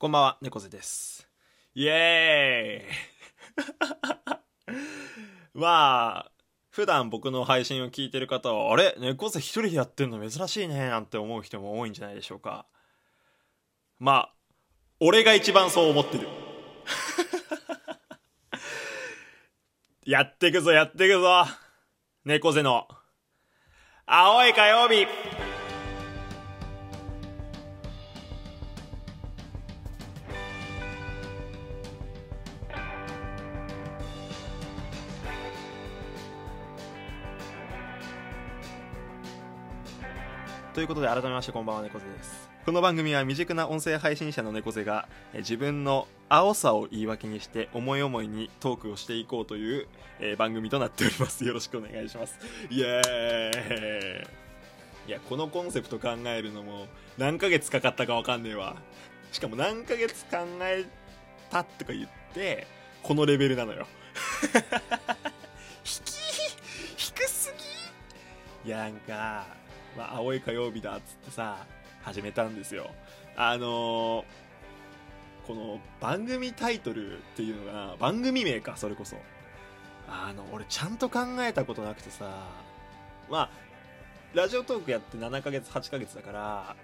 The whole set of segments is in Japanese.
こんばんは、猫背です。イエーイ まあ、普段僕の配信を聞いてる方は、あれ？猫背一人でやってんの？珍しいね、なんて思う人も多いんじゃないでしょうか。まあ、俺が一番そう思ってる。やってくぞ、やってくぞ。猫背の、青い火曜日ということで改めましてこんばんは猫背です。この番組は未熟な音声配信者の猫背がえー自分の青さを言い訳にして思い思いにトークをしていこうという、えー番組となっております。よろしくお願いします。イエーイ。いやこのコンセプト考えるのも何ヶ月かかったか分かんねえわ。しかも何ヶ月考えたとか言ってこのレベルなのよ。引き低すぎ。いやなんか、まあ、青い火曜日だっつってさ始めたんですよ。あのーこの番組タイトルっていうのが番組名かそれこそ。あの俺ちゃんと考えたことなくてさまあラジオトークやって7ヶ月8ヶ月だから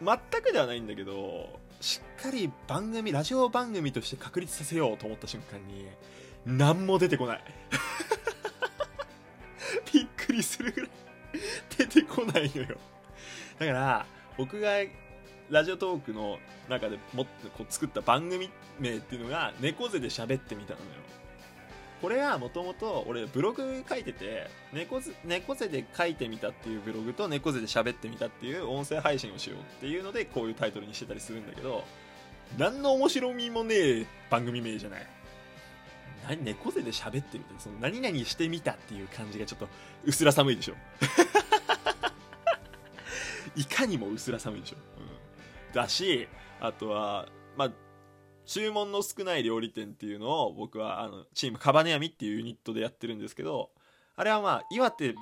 全くではないんだけどしっかり番組ラジオ番組として確立させようと思った瞬間に何も出てこない。びっくりするぐらい。てこないのよ。だから僕がラジオトークの中でもっとこう作った番組名っていうのが猫背で喋ってみたのよ。これはもともと俺ブログ書いてて猫背猫背で書いてみたっていうブログと猫背で喋ってみたっていう音声配信をしようっていうのでこういうタイトルにしてたりするんだけど何の面白みもねえ番組名じゃない。何猫背で喋ってみた？その何々してみたっていう感じがちょっと薄ら寒いでしょ。いかにも薄ら寒いでしょ、うん、だしあとはまあ注文の少ない料理店っていうのを僕はあのチームカバネヤミっていうユニットでやってるんですけどあれはまあ岩手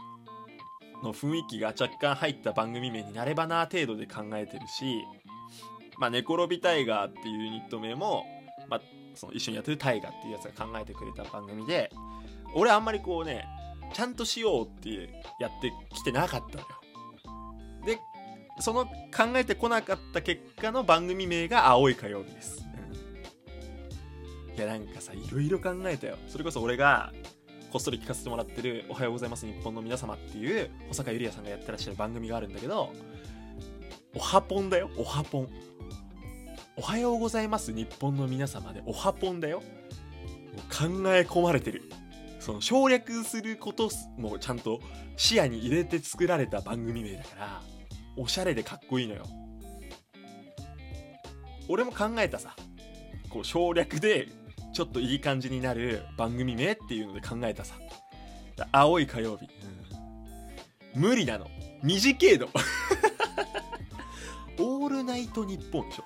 の雰囲気が若干入った番組名になればな程度で考えてるしまあ、寝転びタイガーっていうユニット名も、まあ、その一緒にやってるタイガーっていうやつが考えてくれた番組で俺あんまりこうねちゃんとしようってやってきてなかったのよ。その考えてこなかった結果の番組名が青い火曜日です、うん。いやなんかさいろいろ考えたよ。それこそ俺がこっそり聞かせてもらってる「おはようございます日本の皆様」っていう保坂ゆりやさんがやってらっしゃる番組があるんだけどおはぽんだよおはぽん。おはようございます日本の皆様でおはぽんだよ。もう考え込まれてる。その省略することもちゃんと視野に入れて作られた番組名だからおしゃれでかっこいいのよ。俺も考えたさ。こう省略でちょっといい感じになる番組名っていうので考えたさ。青い火曜日、うん。無理なの。短いの。オールナイトニッポンでしょ。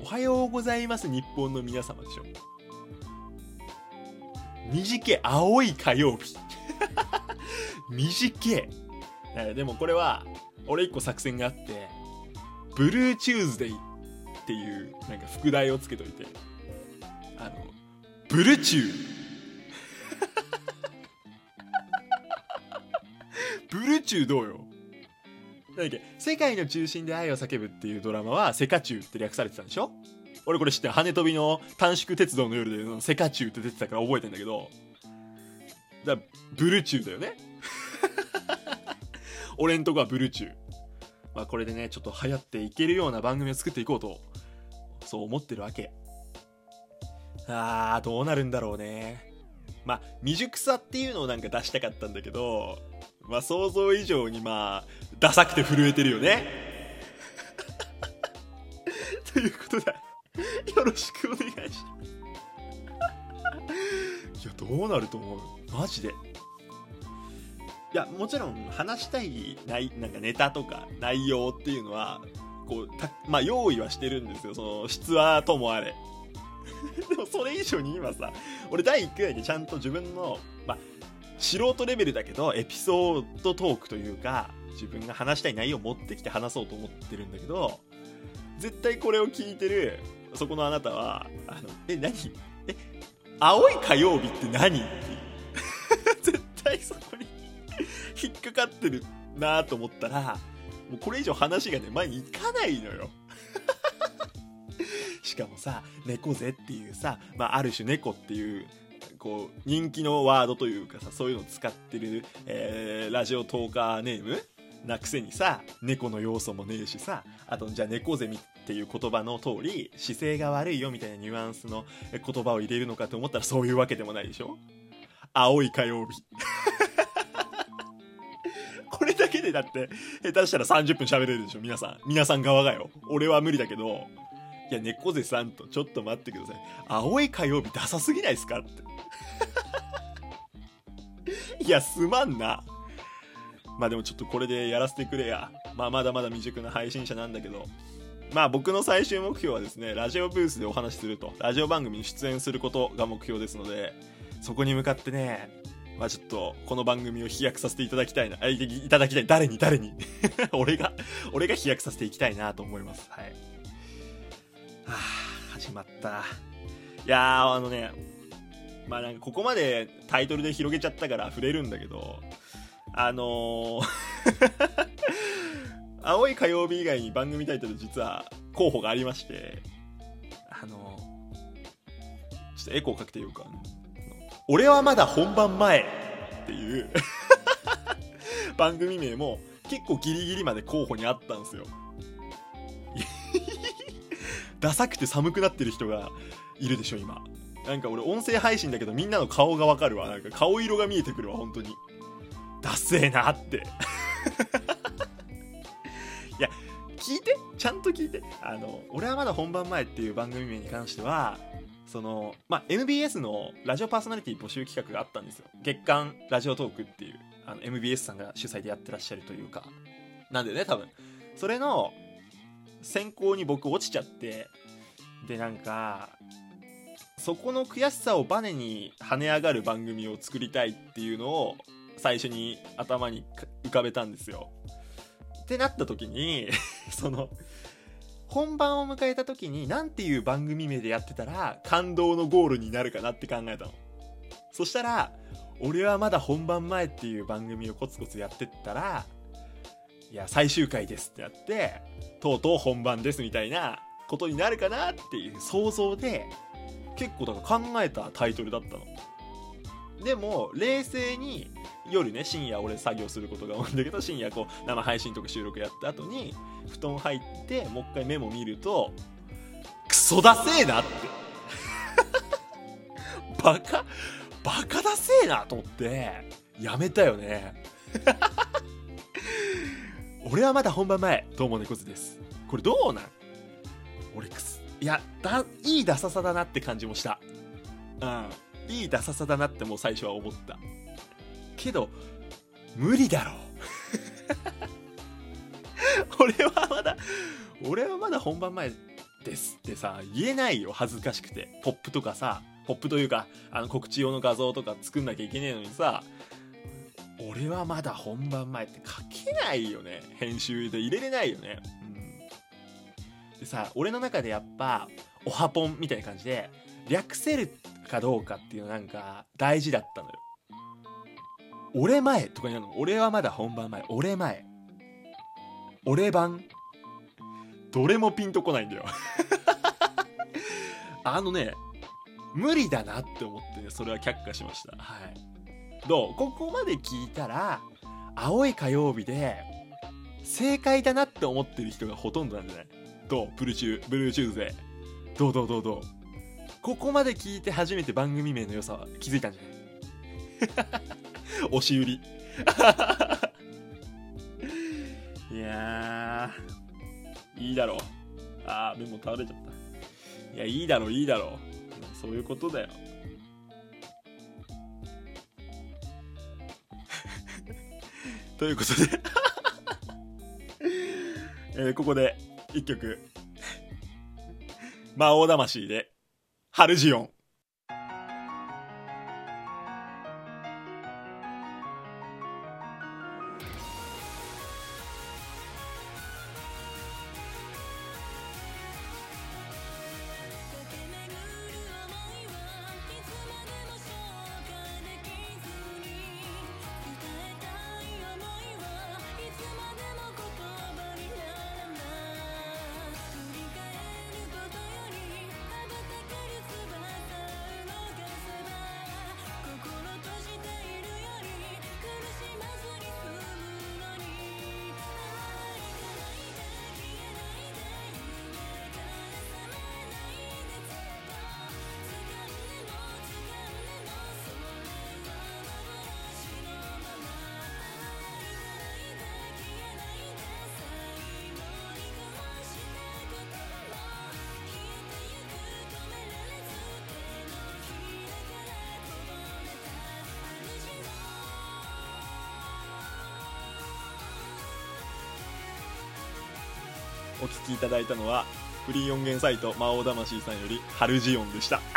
おはようございます日本の皆様でしょ。短い青い火曜日。短い。でもこれは俺一個作戦があってブルーチューズデイっていうなんか副題をつけといて。あのブルチュー。ブルチューどうよ？なんだっけ世界の中心で愛を叫ぶっていうドラマはセカチュウって略されてたんでしょ？俺これ知ってる。羽飛びの短縮鉄道の夜でセカチュウって出てたから覚えてんだけど。だブルチューだよね俺んとこはブルーチュー。まあこれでねちょっと流行っていけるような番組を作っていこうとそう思ってるわけ。あーどうなるんだろうね。まあ未熟さっていうのをなんか出したかったんだけどまあ想像以上にまあダサくて震えてるよね。ということでよろしくお願いします。いやどうなると思う？マジで。いやもちろん話したいないなんかネタとか内容っていうのはこうたまあ用意はしてるんですよ。その質はともあれ。でもそれ以上に今さ俺第1回でちゃんと自分のまあ素人レベルだけどエピソードトークというか自分が話したい内容を持ってきて話そうと思ってるんだけど絶対これを聞いてるそこのあなたはあのえ何？え青い火曜日って何？引っかかってるなと思ったらもうこれ以上話がね前に行かないのよ。しかもさ猫背っていうさ、まあ、ある種猫っていうこう人気のワードというかさそういうのを使ってる、えー、ラジオトーカーネームなくせにさ猫の要素もねえしさあとじゃあ猫背っていう言葉の通り姿勢が悪いよみたいなニュアンスの言葉を入れるのかと思ったらそういうわけでもないでしょ。青い火曜日。だけでだって下手したら30分喋れるでしょ皆さん。皆さん側がよ。俺は無理だけどいや猫背さんとちょっと待ってください。青い火曜日ダサすぎないですかって。いやすまんな。まあでもちょっとこれでやらせてくれや。まあまだまだ未熟な配信者なんだけど、まあ僕の最終目標はですね、ラジオブースでお話しすると、ラジオ番組に出演することが目標ですので、そこに向かってね、まあちょっと、この番組を飛躍させていただきたいな、いいただきたい。誰に？誰に？俺が、俺が飛躍させていきたいなと思います。はい。はあ、始まった。いやー、あのね、まあなんかここまでタイトルで広げちゃったから触れるんだけど、あのー 青い火曜日以外に番組タイトル実は候補がありまして、あのー、ちょっとエコーかけてようか。俺はまだ本番前っていう 番組名も結構ギリギリまで候補にあったんですよ。ダサくて寒くなってる人がいるでしょ、今。なんか俺音声配信だけどみんなの顔がわかるわ。なんか顔色が見えてくるわ、本当に。ダセえなって いや聞いて？ちゃんと聞いて？あの俺はまだ本番前っていう番組名に関してはそのまあ MBS のラジオパーソナリティ募集企画があったんですよ。月間ラジオトークっていうあの MBS さんが主催でやってらっしゃるというか。なんでね多分。それの選考に僕落ちちゃってでなんかそこの悔しさをバネに跳ね上がる番組を作りたいっていうのを最初に頭に浮かべたんですよ。ってなった時に その本番を迎えた時に何ていう番組名でやってたら感動のゴールになるかなって考えたの。そしたら俺はまだ本番前っていう番組をコツコツやってったらいや最終回ですってやってとうとう本番ですみたいなことになるかなっていう想像で結構だから考えたタイトルだったの。でも冷静に夜ね深夜俺作業することが多いんだけど深夜こう生配信とか収録やった後に布団入ってもう一回メモ見るとクソだせえなって。バカバカだせえなと思ってやめたよね。俺はまだ本番前どうも猫背です。これどうなん？俺くすいやだいいダサさだなって感じもした。うん。いいダサさだなってもう最初は思った。けど無理だろう。俺はまだ俺はまだ本番前ですってさ言えないよ恥ずかしくて。ポップとかさポップというかあの告知用の画像とか作んなきゃいけねえのにさ俺はまだ本番前って書けないよね。編集で入れれないよね。うん。でさ俺の中でやっぱおはぽんみたいな感じで略せるかどうかっていうのなんか大事だったのよ。俺前とかになるの。俺はまだ本番前。俺前。俺版。どれもピンとこないんだよ。あのね無理だなって思ってねそれは却下しました。はい。どう？ここまで聞いたら青い火曜日で正解だなって思ってる人がほとんどなんじゃない？どう？ Blue Tue Blue Tues どうどうどうどう？ここまで聞いて初めて番組名の良さは気づいたんじゃない？押し売り。いやいいだろう。あーメモ倒れちゃった。いやいいだろういいだろう。そういうことだよ。ということで。えー、ここで一曲。魔王魂でハルジオン。お聞きいただいたのはフリー音源サイト魔王魂さんよりハルジオンでした。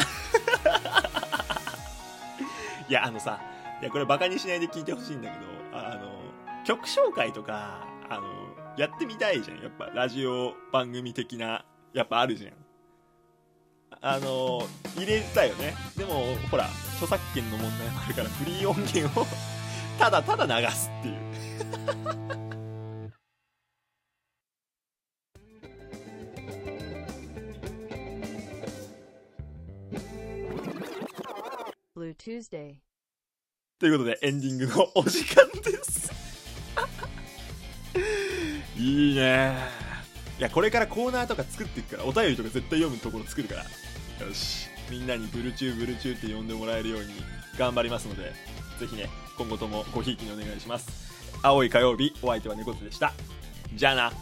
いやあのさいやこれバカにしないで聞いてほしいんだけどあの曲紹介とかあのやってみたいじゃん。やっぱラジオ番組的なやっぱあるじゃん。あの入れたよね。でもほら著作権の問題もあるからフリー音源をただただ流すっていう。Blue Tuesday. ということでエンディングのお時間です。いいね。いやこれからコーナーとか作っていくからお便りとか絶対読むところ作るから。よし。みんなにブルチューブルチューって呼んでもらえるように頑張りますのでぜひね今後ともごひいきにお願いします。青い火曜日お相手は猫背でした。じゃあな